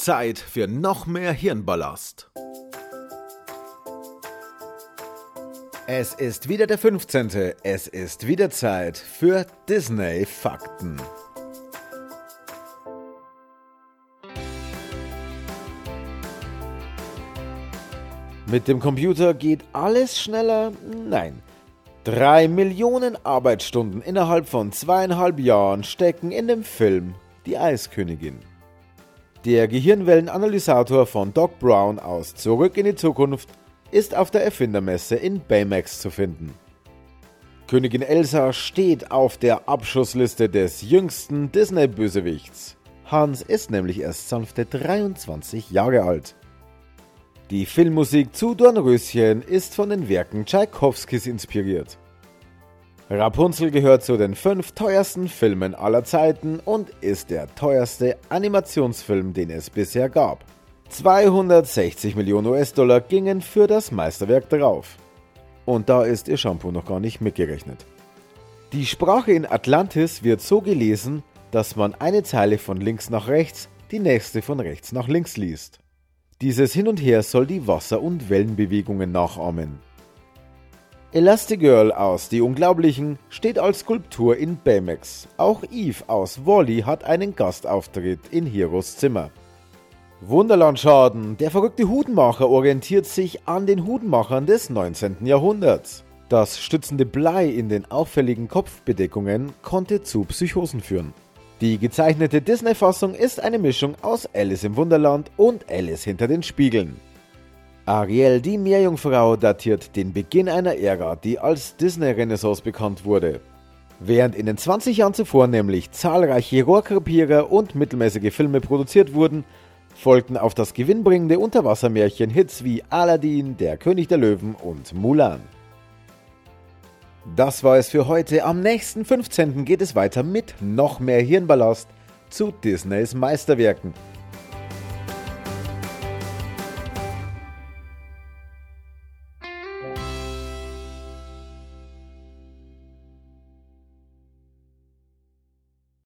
Zeit für noch mehr Hirnballast. Es ist wieder der 15. Es ist wieder Zeit für Disney Fakten. Mit dem Computer geht alles schneller? Nein. Drei Millionen Arbeitsstunden innerhalb von zweieinhalb Jahren stecken in dem Film Die Eiskönigin. Der Gehirnwellenanalysator von Doc Brown aus Zurück in die Zukunft ist auf der Erfindermesse in Baymax zu finden. Königin Elsa steht auf der Abschussliste des jüngsten Disney-Bösewichts. Hans ist nämlich erst sanfte 23 Jahre alt. Die Filmmusik zu Dornröschen ist von den Werken Tschaikowskis inspiriert. Rapunzel gehört zu den fünf teuersten Filmen aller Zeiten und ist der teuerste Animationsfilm, den es bisher gab. 260 Millionen US-Dollar gingen für das Meisterwerk drauf. Und da ist ihr Shampoo noch gar nicht mitgerechnet. Die Sprache in Atlantis wird so gelesen, dass man eine Zeile von links nach rechts, die nächste von rechts nach links liest. Dieses Hin und Her soll die Wasser- und Wellenbewegungen nachahmen. Elastigirl aus Die Unglaublichen steht als Skulptur in Baymax. Auch Eve aus Wally hat einen Gastauftritt in Heroes Zimmer. Wunderlandschaden, der verrückte Hudenmacher orientiert sich an den Hudenmachern des 19. Jahrhunderts. Das stützende Blei in den auffälligen Kopfbedeckungen konnte zu Psychosen führen. Die gezeichnete Disney-Fassung ist eine Mischung aus Alice im Wunderland und Alice hinter den Spiegeln. Ariel, die Meerjungfrau, datiert den Beginn einer Ära, die als Disney-Renaissance bekannt wurde. Während in den 20 Jahren zuvor nämlich zahlreiche Rohrkrepierer und mittelmäßige Filme produziert wurden, folgten auf das gewinnbringende Unterwassermärchen Hits wie Aladdin, Der König der Löwen und Mulan. Das war es für heute. Am nächsten 15. geht es weiter mit noch mehr Hirnballast zu Disneys Meisterwerken.